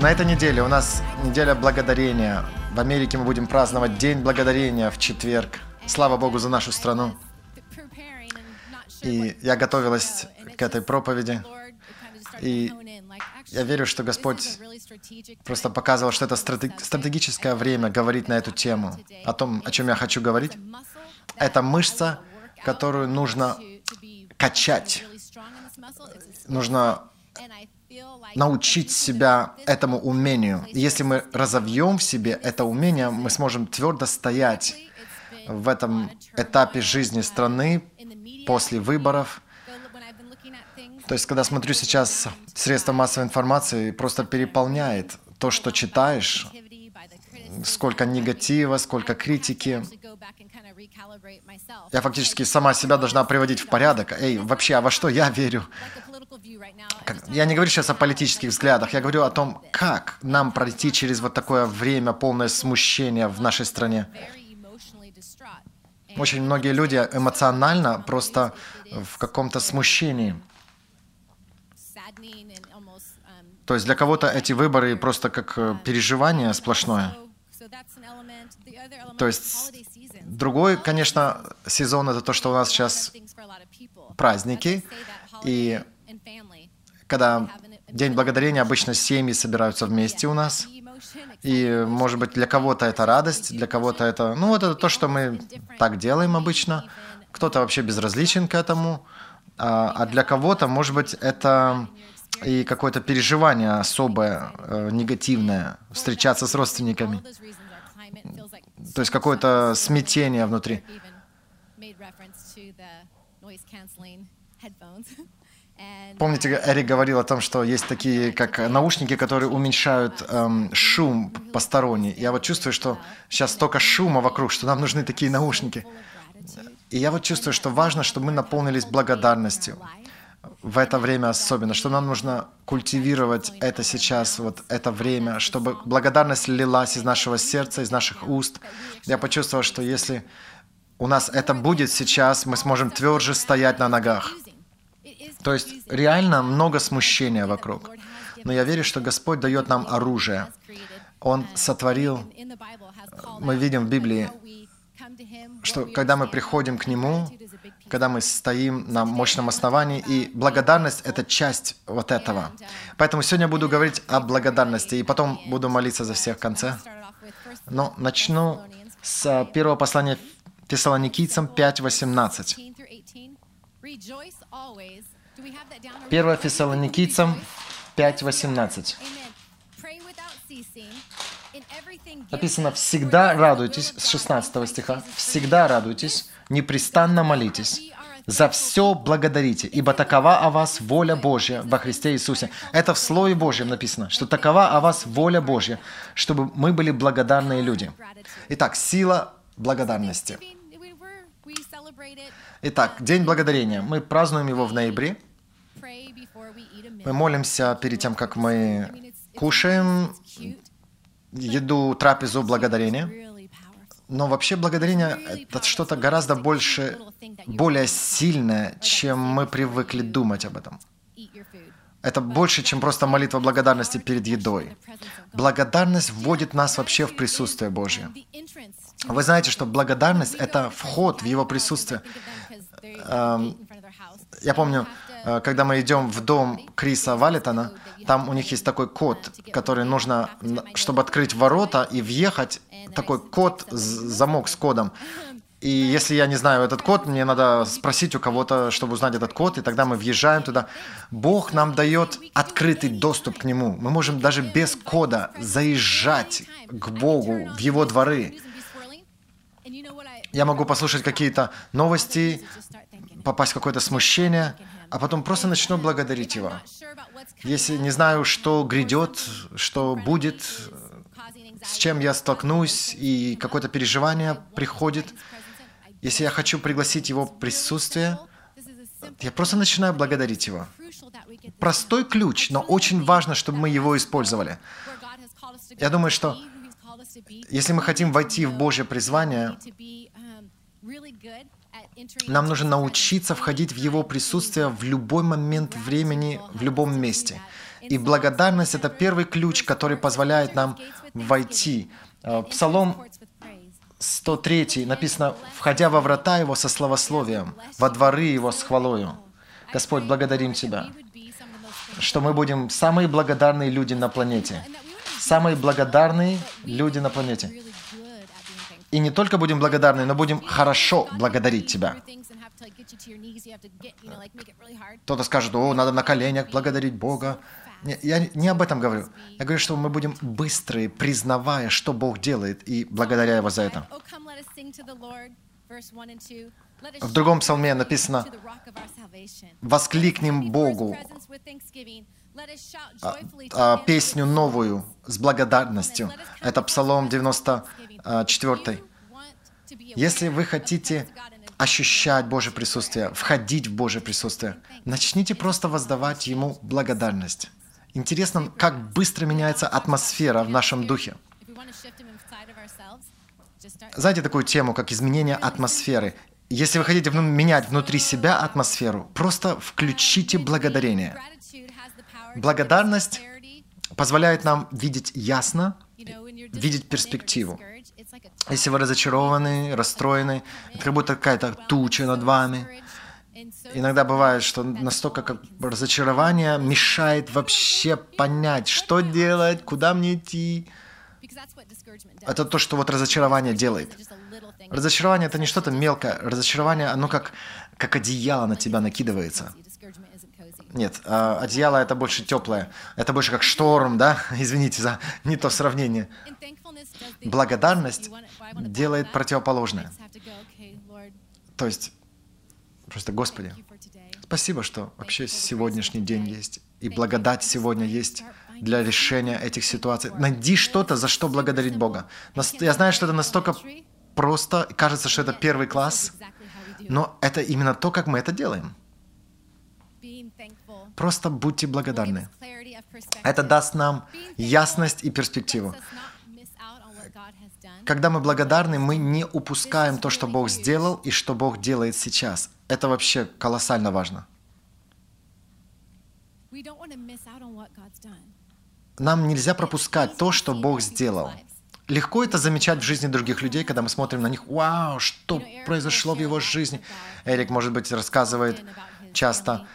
На этой неделе у нас неделя благодарения. В Америке мы будем праздновать День благодарения в четверг. Слава Богу за нашу страну. И я готовилась к этой проповеди. И я верю, что Господь просто показывал, что это стратегическое время говорить на эту тему, о том, о чем я хочу говорить. Это мышца, которую нужно качать. Нужно научить себя этому умению. если мы разовьем в себе это умение, мы сможем твердо стоять в этом этапе жизни страны после выборов. То есть, когда смотрю сейчас средства массовой информации, просто переполняет то, что читаешь, сколько негатива, сколько критики. Я фактически сама себя должна приводить в порядок. Эй, вообще, а во что я верю? Я не говорю сейчас о политических взглядах, я говорю о том, как нам пройти через вот такое время полное смущения в нашей стране. Очень многие люди эмоционально просто в каком-то смущении. То есть для кого-то эти выборы просто как э, переживание сплошное. То есть другой, конечно, сезон это то, что у нас сейчас праздники, и когда День Благодарения, обычно семьи собираются вместе у нас, и, может быть, для кого-то это радость, для кого-то это... Ну, вот это то, что мы так делаем обычно. Кто-то вообще безразличен к этому, а, а для кого-то, может быть, это и какое-то переживание особое, э, негативное, встречаться с родственниками. То есть какое-то смятение внутри. Помните, Эрик говорил о том, что есть такие, как наушники, которые уменьшают эм, шум посторонний. Я вот чувствую, что сейчас столько шума вокруг, что нам нужны такие наушники. И я вот чувствую, что важно, чтобы мы наполнились благодарностью в это время особенно, что нам нужно культивировать это сейчас, вот это время, чтобы благодарность лилась из нашего сердца, из наших уст. Я почувствовал, что если у нас это будет сейчас, мы сможем тверже стоять на ногах. То есть реально много смущения вокруг. Но я верю, что Господь дает нам оружие. Он сотворил, мы видим в Библии, что когда мы приходим к Нему, когда мы стоим на мощном основании, и благодарность — это часть вот этого. Поэтому сегодня буду говорить о благодарности, и потом буду молиться за всех в конце. Но начну с первого послания Фессалоникийцам 5.18. 1 Фессалоникийцам 5.18. Написано «Всегда радуйтесь» с 16 стиха. «Всегда радуйтесь, непрестанно молитесь, за все благодарите, ибо такова о вас воля Божья во Христе Иисусе». Это в Слове Божьем написано, что такова о вас воля Божья, чтобы мы были благодарные люди. Итак, сила благодарности. Итак, День Благодарения. Мы празднуем его в ноябре. Мы молимся перед тем, как мы кушаем еду, трапезу благодарения. Но вообще благодарение — это что-то гораздо больше, более сильное, чем мы привыкли думать об этом. Это больше, чем просто молитва благодарности перед едой. Благодарность вводит нас вообще в присутствие Божье. Вы знаете, что благодарность — это вход в Его присутствие. Эм, я помню, когда мы идем в дом Криса Валитона, там у них есть такой код, который нужно, чтобы открыть ворота и въехать, такой код, замок с кодом. И если я не знаю этот код, мне надо спросить у кого-то, чтобы узнать этот код, и тогда мы въезжаем туда. Бог нам дает открытый доступ к Нему. Мы можем даже без кода заезжать к Богу в Его дворы. Я могу послушать какие-то новости, попасть в какое-то смущение, а потом просто начну благодарить Его. Если не знаю, что грядет, что будет, с чем я столкнусь, и какое-то переживание приходит, если я хочу пригласить Его присутствие, я просто начинаю благодарить Его. Простой ключ, но очень важно, чтобы мы его использовали. Я думаю, что если мы хотим войти в Божье призвание, Нам нужно научиться входить в Его присутствие в любой момент времени, в любом месте. И благодарность – это первый ключ, который позволяет нам войти. Э, Псалом 103 написано, «Входя во врата Его со славословием, во дворы Его с хвалою». Господь, благодарим Тебя, что мы будем самые благодарные люди на планете. Самые благодарные люди на планете. И не только будем благодарны, но будем хорошо благодарить Тебя. Кто-то скажет, о, надо на коленях благодарить Бога. Не, я не об этом говорю. Я говорю, что мы будем быстрые, признавая, что Бог делает, и благодаря Его за это. В другом псалме написано «Воскликнем Богу а, а, песню новую с благодарностью». Это Псалом 94. Если вы хотите ощущать Божье присутствие, входить в Божье присутствие, начните просто воздавать Ему благодарность. Интересно, как быстро меняется атмосфера в нашем духе. Знаете такую тему, как изменение атмосферы? Если вы хотите менять внутри себя атмосферу, просто включите благодарение. Благодарность позволяет нам видеть ясно, видеть перспективу. Если вы разочарованы, расстроены, это как будто какая-то туча над вами. Иногда бывает, что настолько как разочарование мешает вообще понять, что делать, куда мне идти. Это то, что вот разочарование делает. Разочарование это не что-то мелкое. Разочарование, оно как, как одеяло на тебя накидывается. Нет, а, одеяло это больше теплое. Это больше как шторм, да? Извините за не то сравнение. Благодарность делает противоположное. То есть, просто, Господи, спасибо, что вообще сегодняшний день есть. И благодать сегодня есть для решения этих ситуаций. Найди что-то, за что благодарить Бога. Я знаю, что это настолько просто, кажется, что это первый класс, но это именно то, как мы это делаем. Просто будьте благодарны. Это даст нам ясность и перспективу. Когда мы благодарны, мы не упускаем то, что Бог сделал и что Бог делает сейчас. Это вообще колоссально важно. Нам нельзя пропускать то, что Бог сделал. Легко это замечать в жизни других людей, когда мы смотрим на них, вау, что произошло в его жизни. Эрик, может быть, рассказывает часто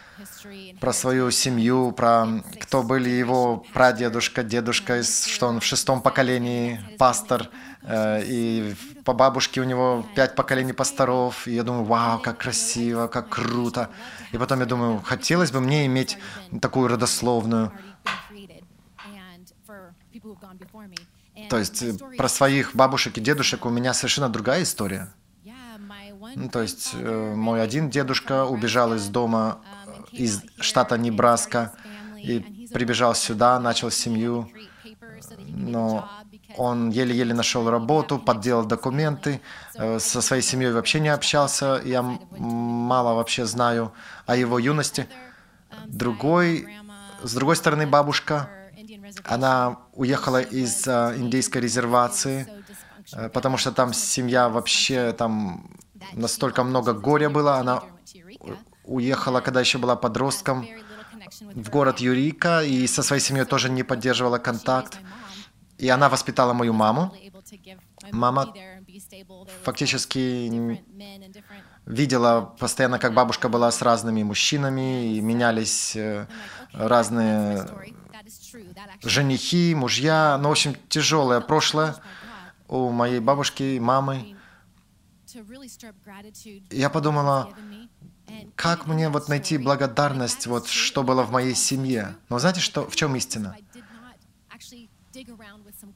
про свою семью, про кто были его прадедушка, дедушка, что он в шестом поколении пастор, э, и по бабушке у него пять поколений пасторов, и я думаю, вау, как красиво, как круто. И потом я думаю, хотелось бы мне иметь такую родословную. То есть э, про своих бабушек и дедушек у меня совершенно другая история. Ну, то есть э, мой один дедушка убежал из дома из штата Небраска и прибежал сюда, начал семью, но он еле-еле нашел работу, подделал документы, э, со своей семьей вообще не общался, я мало вообще знаю о его юности. Другой, с другой стороны, бабушка, она уехала из э, индейской резервации, э, потому что там семья вообще, там настолько много горя было, она уехала, когда еще была подростком, в город Юрика, и со своей семьей тоже не поддерживала контакт. И она воспитала мою маму. Мама фактически видела постоянно, как бабушка была с разными мужчинами, и менялись э, разные женихи, мужья. Ну, в общем, тяжелое прошлое у моей бабушки мамы. Я подумала, как мне вот найти благодарность, вот что было в моей семье? Но знаете, что, в чем истина?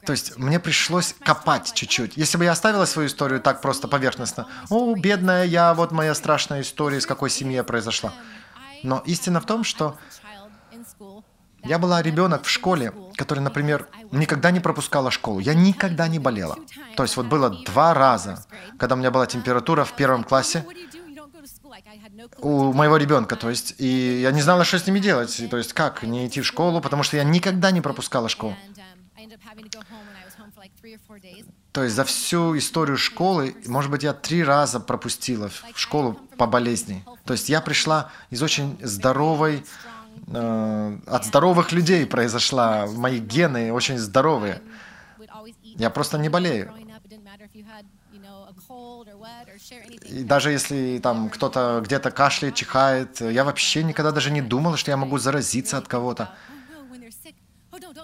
То есть мне пришлось копать чуть-чуть. Если бы я оставила свою историю так просто поверхностно, о, бедная я, вот моя страшная история, из какой семьи произошла. Но истина в том, что я была ребенок в школе, который, например, никогда не пропускала школу. Я никогда не болела. То есть вот было два раза, когда у меня была температура в первом классе, у моего ребенка, то есть, и я не знала, что с ними делать, то есть, как не идти в школу, потому что я никогда не пропускала школу. То есть за всю историю школы, может быть, я три раза пропустила в школу по болезни. То есть я пришла из очень здоровой, э, от здоровых людей произошла, мои гены очень здоровые. Я просто не болею. И даже если там кто-то где-то кашляет, чихает, я вообще никогда даже не думала, что я могу заразиться от кого-то.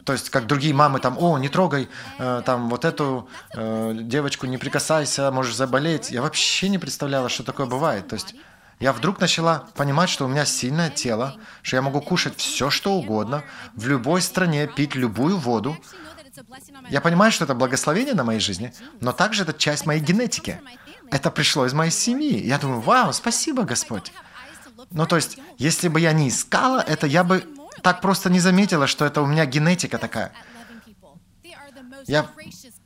То есть, как другие мамы, там, о, не трогай, э, там, вот эту э, девочку, не прикасайся, можешь заболеть. Я вообще не представляла, что такое бывает. То есть, я вдруг начала понимать, что у меня сильное тело, что я могу кушать все, что угодно, в любой стране пить любую воду. Я понимаю, что это благословение на моей жизни, но также это часть моей генетики. Это пришло из моей семьи. Я думаю, вау, спасибо, Господь. Ну, то есть, если бы я не искала это, я бы так просто не заметила, что это у меня генетика такая. Я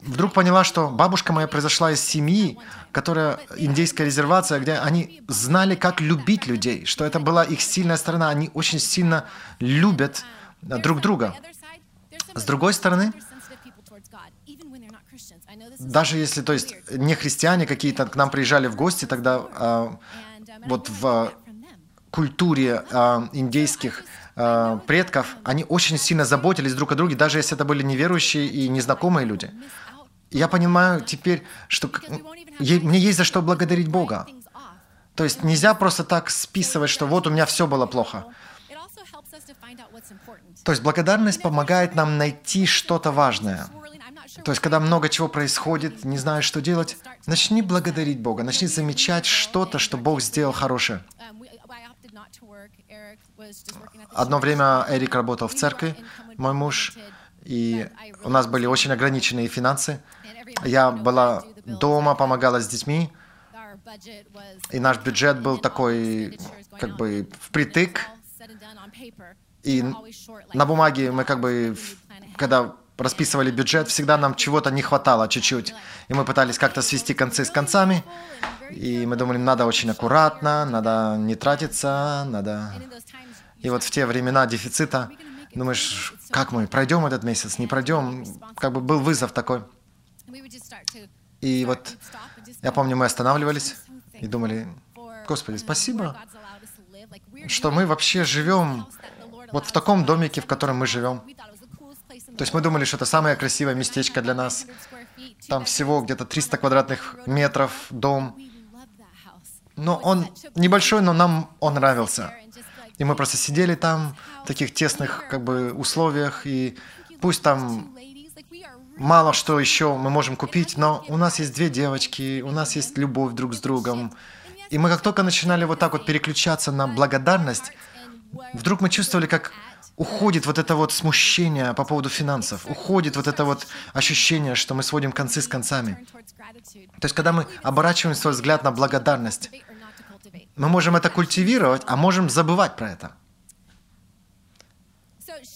вдруг поняла, что бабушка моя произошла из семьи, которая индейская резервация, где они знали, как любить людей, что это была их сильная сторона. Они очень сильно любят друг друга. С другой стороны, даже если, то есть, не христиане какие-то к нам приезжали в гости, тогда а, вот в культуре а, индейских а, предков, они очень сильно заботились друг о друге, даже если это были неверующие и незнакомые люди. Я понимаю теперь, что мне есть за что благодарить Бога. То есть нельзя просто так списывать, что вот у меня все было плохо. То есть благодарность помогает нам найти что-то важное. То есть, когда много чего происходит, не знаешь, что делать, начни благодарить Бога, начни замечать что-то, что Бог сделал хорошее. Одно время Эрик работал в церкви, мой муж, и у нас были очень ограниченные финансы. Я была дома, помогала с детьми, и наш бюджет был такой, как бы, впритык. И на бумаге мы как бы, когда расписывали бюджет, всегда нам чего-то не хватало чуть-чуть. И мы пытались как-то свести концы с концами. И мы думали, надо очень аккуратно, надо не тратиться, надо... И вот в те времена дефицита думаешь, как мы, пройдем этот месяц, не пройдем? Как бы был вызов такой. И вот я помню, мы останавливались и думали, Господи, спасибо, что мы вообще живем вот в таком домике, в котором мы живем. То есть мы думали, что это самое красивое местечко для нас. Там всего где-то 300 квадратных метров дом. Но он небольшой, но нам он нравился. И мы просто сидели там в таких тесных как бы условиях, и пусть там мало что еще мы можем купить, но у нас есть две девочки, у нас есть любовь друг с другом. И мы как только начинали вот так вот переключаться на благодарность, вдруг мы чувствовали, как уходит вот это вот смущение по поводу финансов, уходит вот это вот ощущение, что мы сводим концы с концами. То есть, когда мы оборачиваем свой взгляд на благодарность, мы можем это культивировать, а можем забывать про это.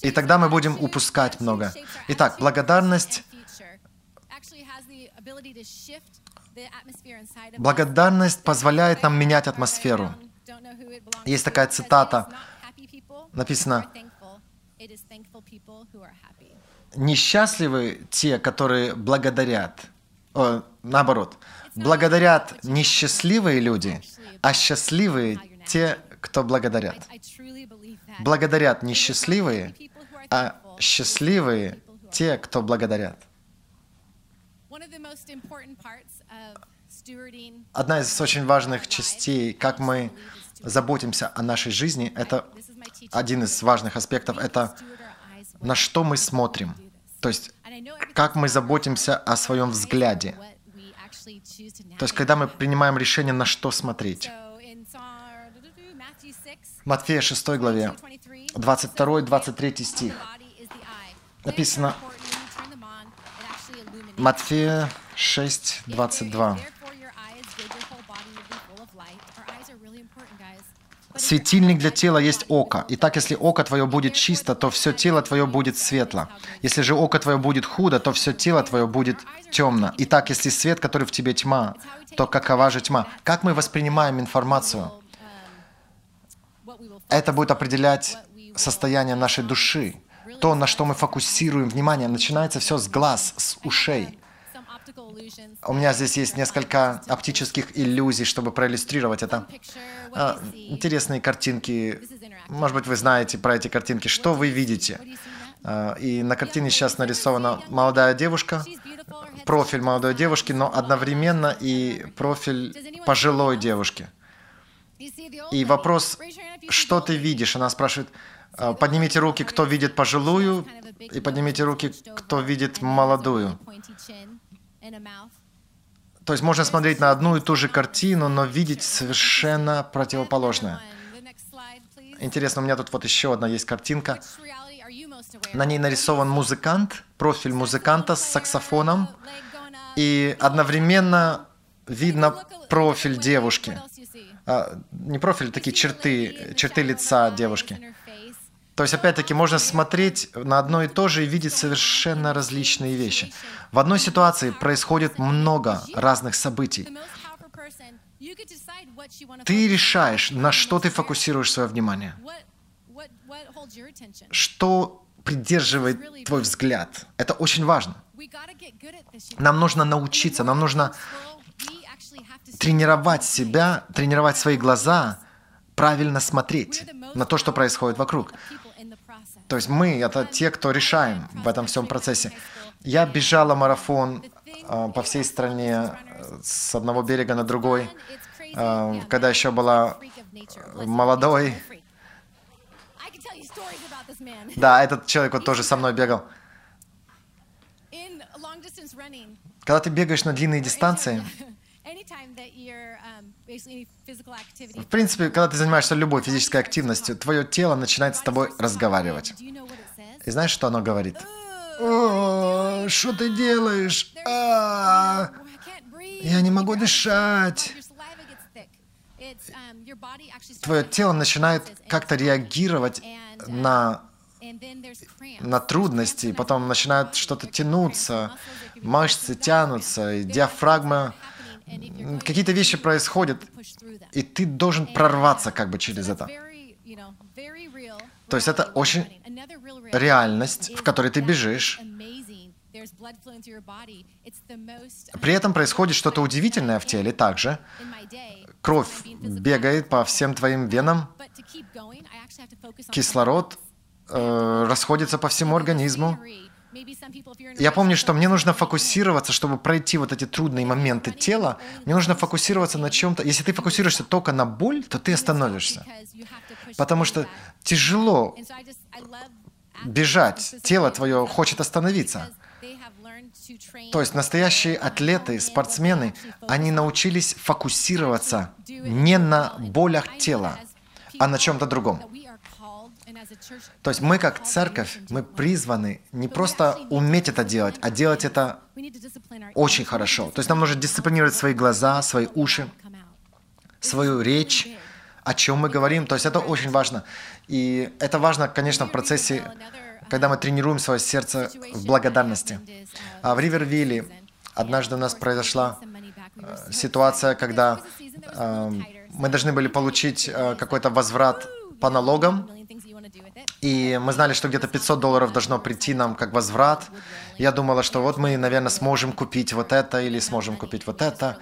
И тогда мы будем упускать много. Итак, благодарность Благодарность позволяет нам менять атмосферу. Есть такая цитата, написано, Несчастливы те, которые благодарят. О, наоборот, благодарят несчастливые люди, а счастливые те, кто благодарят. Благодарят несчастливые, а счастливые те, кто благодарят. Одна из очень важных частей, как мы заботимся о нашей жизни, это один из важных аспектов, это на что мы смотрим. То есть, как мы заботимся о своем взгляде. То есть, когда мы принимаем решение, на что смотреть. Матфея 6 главе, 22-23 стих. Написано, Матфея 6, 22. Светильник для тела есть око. Итак, если око твое будет чисто, то все тело твое будет светло. Если же око твое будет худо, то все тело твое будет темно. Итак, если свет, который в тебе тьма, то какова же тьма? Как мы воспринимаем информацию? Это будет определять состояние нашей души. то, на что мы фокусируем внимание, начинается все с глаз, с ушей. У меня здесь есть несколько оптических иллюзий, чтобы проиллюстрировать это. А, интересные картинки. Может быть, вы знаете про эти картинки. Что вы видите? А, и на картине сейчас нарисована молодая девушка, профиль молодой девушки, но одновременно и профиль пожилой девушки. И вопрос, что ты видишь? Она спрашивает, «А, поднимите руки, кто видит пожилую, и поднимите руки, кто видит молодую. То есть можно смотреть на одну и ту же картину, но видеть совершенно противоположное. Интересно, у меня тут вот еще одна есть картинка. На ней нарисован музыкант, профиль музыканта с саксофоном, и одновременно видно профиль девушки. А, не профиль, такие черты, черты лица девушки. То есть, опять-таки, можно смотреть на одно и то же и видеть совершенно различные вещи. В одной ситуации происходит много разных событий. Ты решаешь, на что ты фокусируешь свое внимание. Что придерживает твой взгляд. Это очень важно. Нам нужно научиться, нам нужно тренировать себя, тренировать свои глаза, правильно смотреть на то, что происходит вокруг. То есть мы — это те, кто решаем в этом всем процессе. Я бежала марафон э, по всей стране э, с одного берега на другой, э, когда еще была молодой. Да, этот человек вот тоже со мной бегал. Когда ты бегаешь на длинные дистанции, в принципе, когда ты занимаешься любой физической активностью, твое тело начинает с тобой разговаривать. И знаешь, что оно говорит? Что ты делаешь? А, я не могу дышать. Твое тело начинает как-то реагировать на на трудности, потом начинает что-то тянуться, мышцы тянутся, и диафрагма какие-то вещи происходят, и ты должен прорваться как бы через это. То есть это очень реальность, в которой ты бежишь. При этом происходит что-то удивительное в теле также. Кровь бегает по всем твоим венам, кислород э, расходится по всему организму. Я помню, что мне нужно фокусироваться, чтобы пройти вот эти трудные моменты тела. Мне нужно фокусироваться на чем-то. Если ты фокусируешься только на боль, то ты остановишься. Потому что тяжело бежать. Тело твое хочет остановиться. То есть настоящие атлеты, спортсмены, они научились фокусироваться не на болях тела, а на чем-то другом. То есть мы как церковь, мы призваны не просто уметь это делать, а делать это очень хорошо. То есть нам нужно дисциплинировать свои глаза, свои уши, свою речь, о чем мы говорим. То есть это очень важно. И это важно, конечно, в процессе, когда мы тренируем свое сердце в благодарности. А в Ривервилле однажды у нас произошла э, ситуация, когда э, мы должны были получить э, какой-то возврат по налогам, и мы знали, что где-то 500 долларов должно прийти нам как возврат. Я думала, что вот мы, наверное, сможем купить вот это или сможем купить вот это.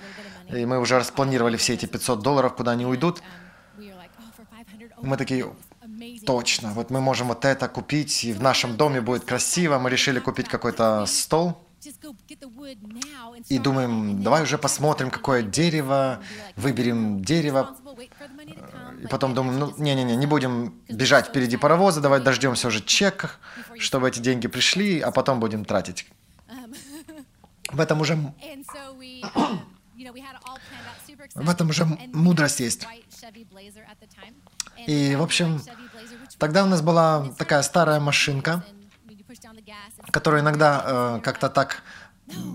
И мы уже распланировали все эти 500 долларов, куда они уйдут. Мы такие, точно, вот мы можем вот это купить, и в нашем доме будет красиво. Мы решили купить какой-то стол. И думаем, давай уже посмотрим, какое дерево, выберем дерево, и потом думаем, ну, не-не-не, не будем бежать впереди паровоза, давай дождемся уже чек, чтобы эти деньги пришли, а потом будем тратить. В этом уже... В этом уже мудрость есть. И, в общем, тогда у нас была такая старая машинка, которая иногда э, как-то так,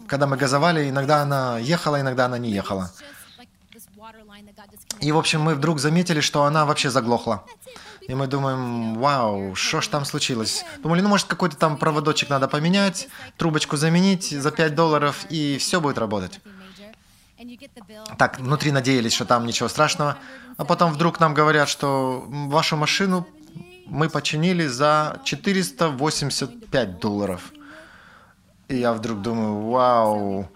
когда мы газовали, иногда она ехала, иногда она не ехала. И, в общем, мы вдруг заметили, что она вообще заглохла. И мы думаем, вау, что ж там случилось? Думали, ну, может, какой-то там проводочек надо поменять, трубочку заменить за 5 долларов, и все будет работать. Так, внутри надеялись, что там ничего страшного. А потом вдруг нам говорят, что вашу машину мы починили за 485 долларов. И я вдруг думаю, вау,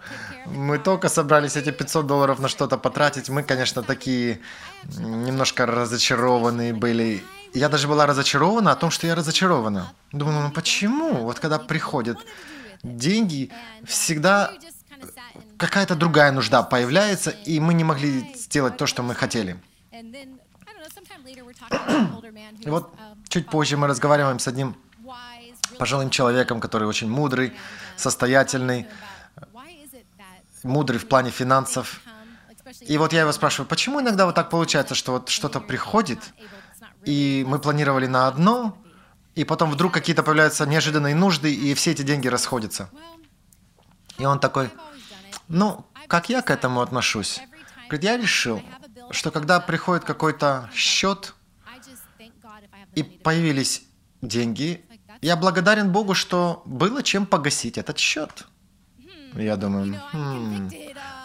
мы только собрались эти 500 долларов на что-то потратить. Мы, конечно, такие немножко разочарованные были. Я даже была разочарована о том, что я разочарована. Думаю, ну почему? Вот когда приходят деньги, всегда какая-то другая нужда появляется, и мы не могли сделать то, что мы хотели. И вот чуть позже мы разговариваем с одним пожилым человеком, который очень мудрый, состоятельный, мудрый в плане финансов. И вот я его спрашиваю, почему иногда вот так получается, что вот что-то приходит, и мы планировали на одно, и потом вдруг какие-то появляются неожиданные нужды, и все эти деньги расходятся. И он такой, ну, как я к этому отношусь? Говорит, я решил, что когда приходит какой-то счет, и появились деньги, я благодарен Богу, что было чем погасить этот счет. Я думаю, хм,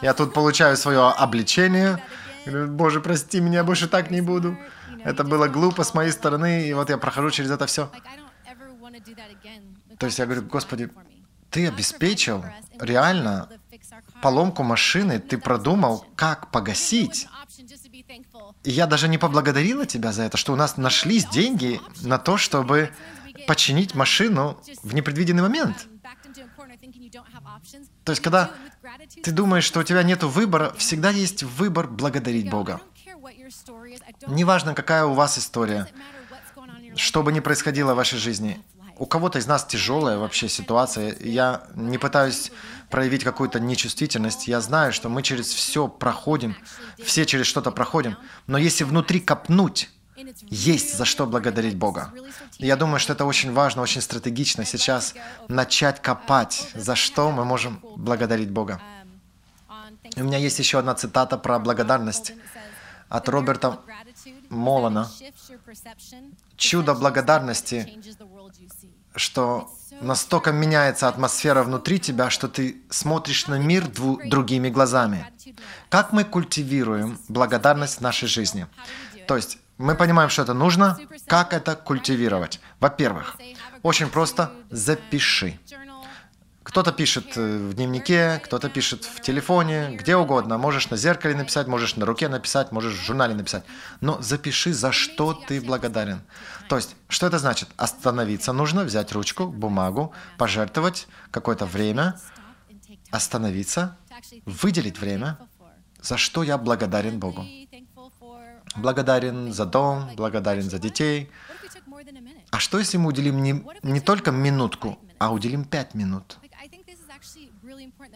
я тут получаю свое обличение. Боже, прости меня, больше так не буду. Это было глупо с моей стороны, и вот я прохожу через это все. То есть я говорю, Господи, ты обеспечил реально поломку машины, ты продумал, как погасить. И я даже не поблагодарила тебя за это, что у нас нашлись деньги на то, чтобы починить машину в непредвиденный момент. То есть, когда ты думаешь, что у тебя нет выбора, всегда есть выбор благодарить Бога. Неважно, какая у вас история, что бы ни происходило в вашей жизни, у кого-то из нас тяжелая вообще ситуация. Я не пытаюсь проявить какую-то нечувствительность. Я знаю, что мы через все проходим, все через что-то проходим. Но если внутри копнуть, есть за что благодарить Бога. Я думаю, что это очень важно, очень стратегично сейчас начать копать, за что мы можем благодарить Бога. у меня есть еще одна цитата про благодарность от Роберта Молана. Чудо благодарности, что настолько меняется атмосфера внутри тебя, что ты смотришь на мир дву- другими глазами. Как мы культивируем благодарность в нашей жизни? То есть мы понимаем, что это нужно. Как это культивировать? Во-первых, очень просто запиши. Кто-то пишет э, в дневнике, кто-то пишет в телефоне, где угодно. Можешь на зеркале написать, можешь на руке написать, можешь в журнале написать. Но запиши, за что ты благодарен. То есть, что это значит? Остановиться нужно, взять ручку, бумагу, пожертвовать какое-то время, остановиться, выделить время, за что я благодарен Богу. Благодарен за дом, благодарен за детей. А что, если мы уделим не, не только минутку, а уделим пять минут?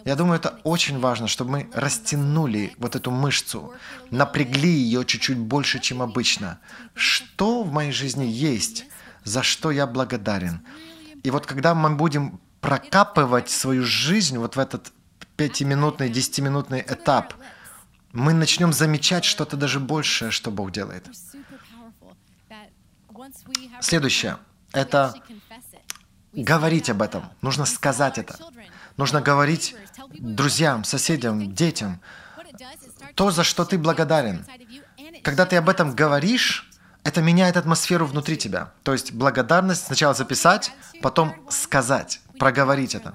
Я думаю, это очень важно, чтобы мы растянули вот эту мышцу, напрягли ее чуть-чуть больше, чем обычно. Что в моей жизни есть, за что я благодарен? И вот когда мы будем прокапывать свою жизнь вот в этот пятиминутный, десятиминутный этап, мы начнем замечать что-то даже большее, что Бог делает. Следующее — это говорить об этом. Нужно сказать это. Нужно говорить друзьям, соседям, детям то, за что ты благодарен. Когда ты об этом говоришь, это меняет атмосферу внутри тебя. То есть благодарность сначала записать, потом сказать, проговорить это.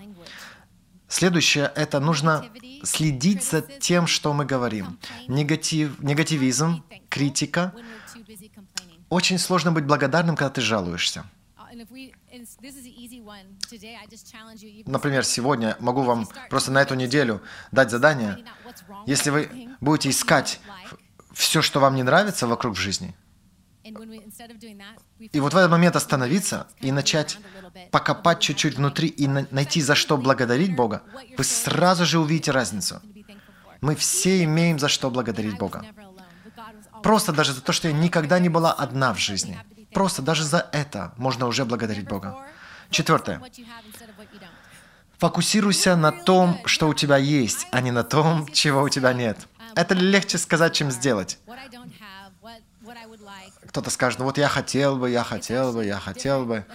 Следующее – это нужно следить за тем, что мы говорим. Негатив, негативизм, критика. Очень сложно быть благодарным, когда ты жалуешься. Например, сегодня могу вам просто на эту неделю дать задание. Если вы будете искать все, что вам не нравится вокруг в жизни, и вот в этот момент остановиться и начать покопать чуть-чуть внутри и найти за что благодарить Бога, вы сразу же увидите разницу. Мы все имеем за что благодарить Бога. Просто даже за то, что я никогда не была одна в жизни. Просто даже за это можно уже благодарить Бога. Четвертое. Фокусируйся на том, что у тебя есть, а не на том, чего у тебя нет. Это легче сказать, чем сделать. Кто-то скажет, ну вот я хотел бы, я хотел бы, я хотел бы.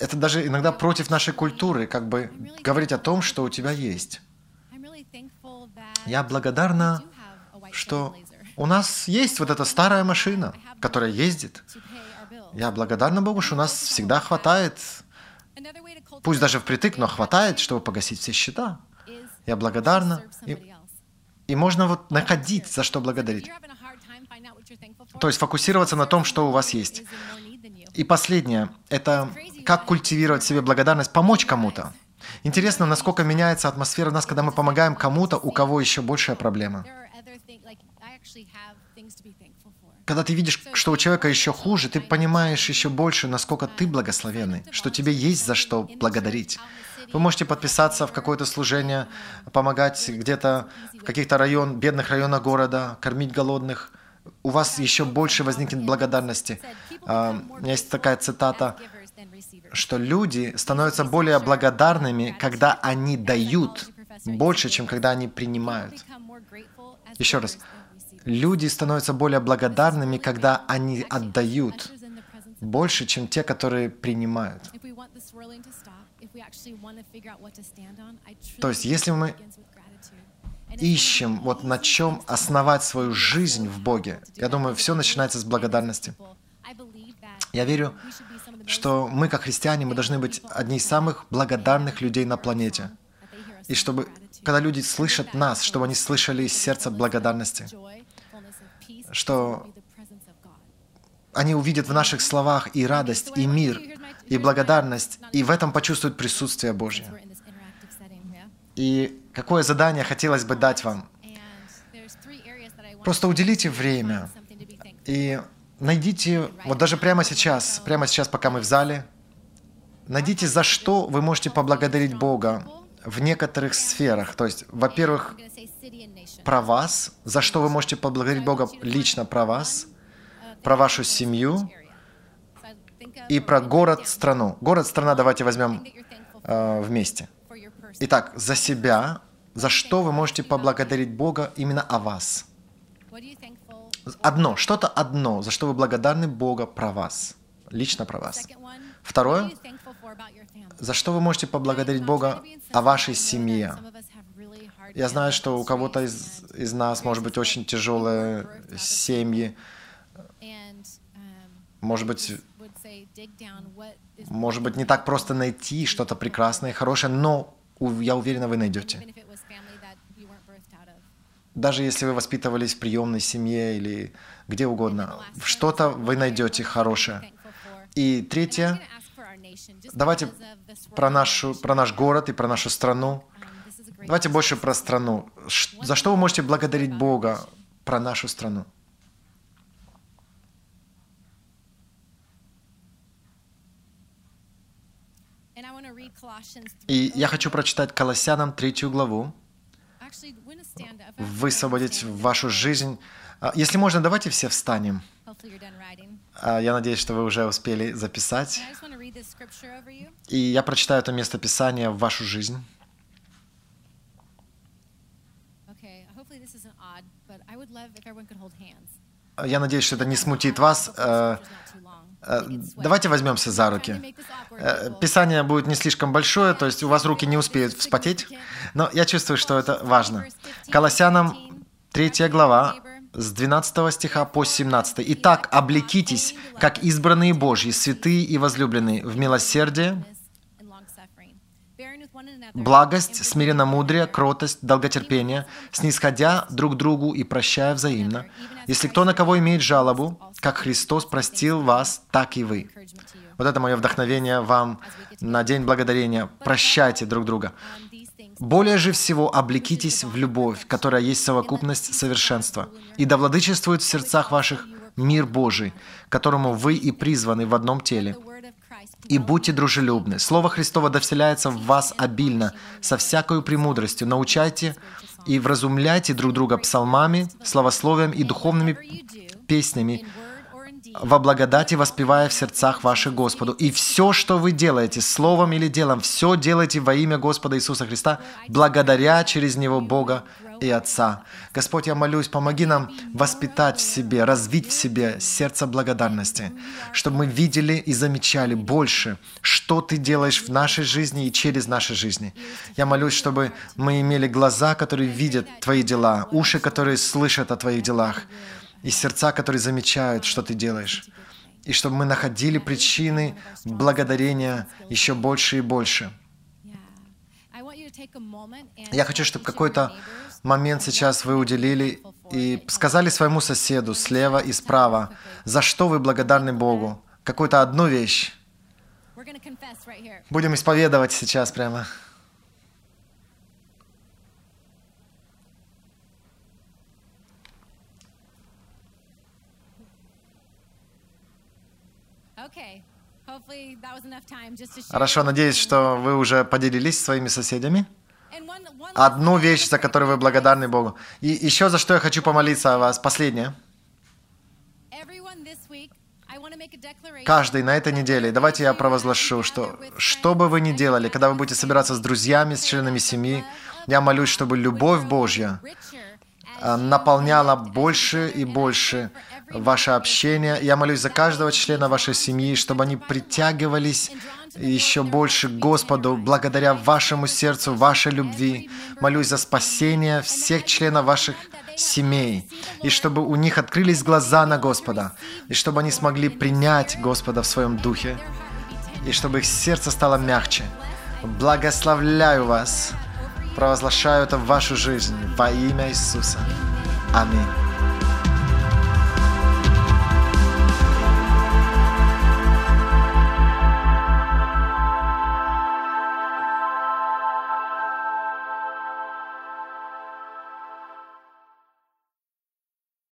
Это даже иногда против нашей культуры, как бы говорить о том, что у тебя есть. Я благодарна, что У нас есть вот эта старая машина, которая ездит. Я благодарна Богу, что у нас всегда хватает, пусть даже впритык, но хватает, чтобы погасить все счета. Я благодарна. И, и можно вот находить, за что благодарить. То есть фокусироваться на том, что у вас есть. И последнее – это как культивировать в себе благодарность, помочь кому-то. Интересно, насколько меняется атмосфера у нас, когда мы помогаем кому-то, у кого еще большая проблема. Когда ты видишь, что у человека еще хуже, ты понимаешь еще больше, насколько ты благословенный, что тебе есть за что благодарить. Вы можете подписаться в какое-то служение, помогать где-то в каких-то район, бедных районах города, кормить голодных. У вас еще больше возникнет благодарности. А, у меня есть такая цитата, что люди становятся более благодарными, когда они дают больше, чем когда они принимают. Еще раз, Люди становятся более благодарными, когда они отдают больше, чем те, которые принимают. То есть, если мы ищем, вот на чем основать свою жизнь в Боге, я думаю, все начинается с благодарности. Я верю, что мы, как христиане, мы должны быть одни из самых благодарных людей на планете. И чтобы, когда люди слышат нас, чтобы они слышали из сердца благодарности. что они увидят в наших словах и радость, и мир, и благодарность, и в этом почувствуют присутствие Божье. И какое задание хотелось бы дать вам? Просто уделите время и найдите, вот даже прямо сейчас, прямо сейчас, пока мы в зале, найдите, за что вы можете поблагодарить Бога в некоторых сферах. То есть, во-первых, про вас, за что вы можете поблагодарить Бога лично про вас, про вашу семью и про город, страну. Город, страна давайте возьмем э, вместе. Итак, за себя, за что вы можете поблагодарить Бога именно о вас. Одно, что-то одно, за что вы благодарны Бога про вас, лично про вас. Второе, за что вы можете поблагодарить Бога о вашей семье. Я знаю, что у кого-то из, из нас может быть очень тяжелые семьи. Может быть, может быть, не так просто найти что-то прекрасное и хорошее, но я уверена, вы найдете. Даже если вы воспитывались в приемной семье или где угодно, что-то вы найдете хорошее. И третье, давайте про, нашу, про наш город и про нашу страну. Давайте больше про страну. За что вы можете благодарить Бога про нашу страну? И я хочу прочитать Колоссянам третью главу. Высвободить вашу жизнь. А, если можно, давайте все встанем. А, я надеюсь, что вы уже успели записать. И я прочитаю это местописание в вашу жизнь. Я надеюсь, что это не смутит вас. Э, давайте возьмемся за руки. Э, писание будет не слишком большое, то есть у вас руки не успеют вспотеть, но я чувствую, что это важно. Колоссянам 3 глава, с 12 стиха по 17. «Итак, облекитесь, как избранные Божьи, святые и возлюбленные, в милосердие, благость, смиренно-мудрие, кротость, долготерпение, снисходя друг другу и прощая взаимно. Если кто на кого имеет жалобу, как Христос простил вас, так и вы. Вот это мое вдохновение вам на День Благодарения. Прощайте друг друга. Более же всего облекитесь в любовь, которая есть совокупность совершенства, и да владычествует в сердцах ваших мир Божий, которому вы и призваны в одном теле, и будьте дружелюбны. Слово Христово да вселяется в вас обильно, со всякою премудростью. Научайте и вразумляйте друг друга псалмами, славословием и духовными песнями, во благодати воспевая в сердцах ваших Господу. И все, что вы делаете, словом или делом, все делайте во имя Господа Иисуса Христа, благодаря через Него Бога и Отца. Господь, я молюсь, помоги нам воспитать в себе, развить в себе сердце благодарности, чтобы мы видели и замечали больше, что Ты делаешь в нашей жизни и через наши жизни. Я молюсь, чтобы мы имели глаза, которые видят Твои дела, уши, которые слышат о Твоих делах, и сердца, которые замечают, что Ты делаешь. И чтобы мы находили причины благодарения еще больше и больше. Я хочу, чтобы какой-то момент сейчас вы уделили и сказали своему соседу слева и справа, за что вы благодарны Богу. Какую-то одну вещь. Будем исповедовать сейчас прямо. Хорошо, надеюсь, что вы уже поделились своими соседями. Одну вещь, за которую вы благодарны Богу. И еще за что я хочу помолиться о вас. Последнее. Каждый на этой неделе, давайте я провозглашу, что что бы вы ни делали, когда вы будете собираться с друзьями, с членами семьи, я молюсь, чтобы любовь Божья а, наполняла больше и больше ваше общение. Я молюсь за каждого члена вашей семьи, чтобы они притягивались еще больше к Господу благодаря вашему сердцу, вашей любви. Молюсь за спасение всех членов ваших семей, и чтобы у них открылись глаза на Господа, и чтобы они смогли принять Господа в своем духе, и чтобы их сердце стало мягче. Благословляю вас, провозглашаю это в вашу жизнь во имя Иисуса. Аминь.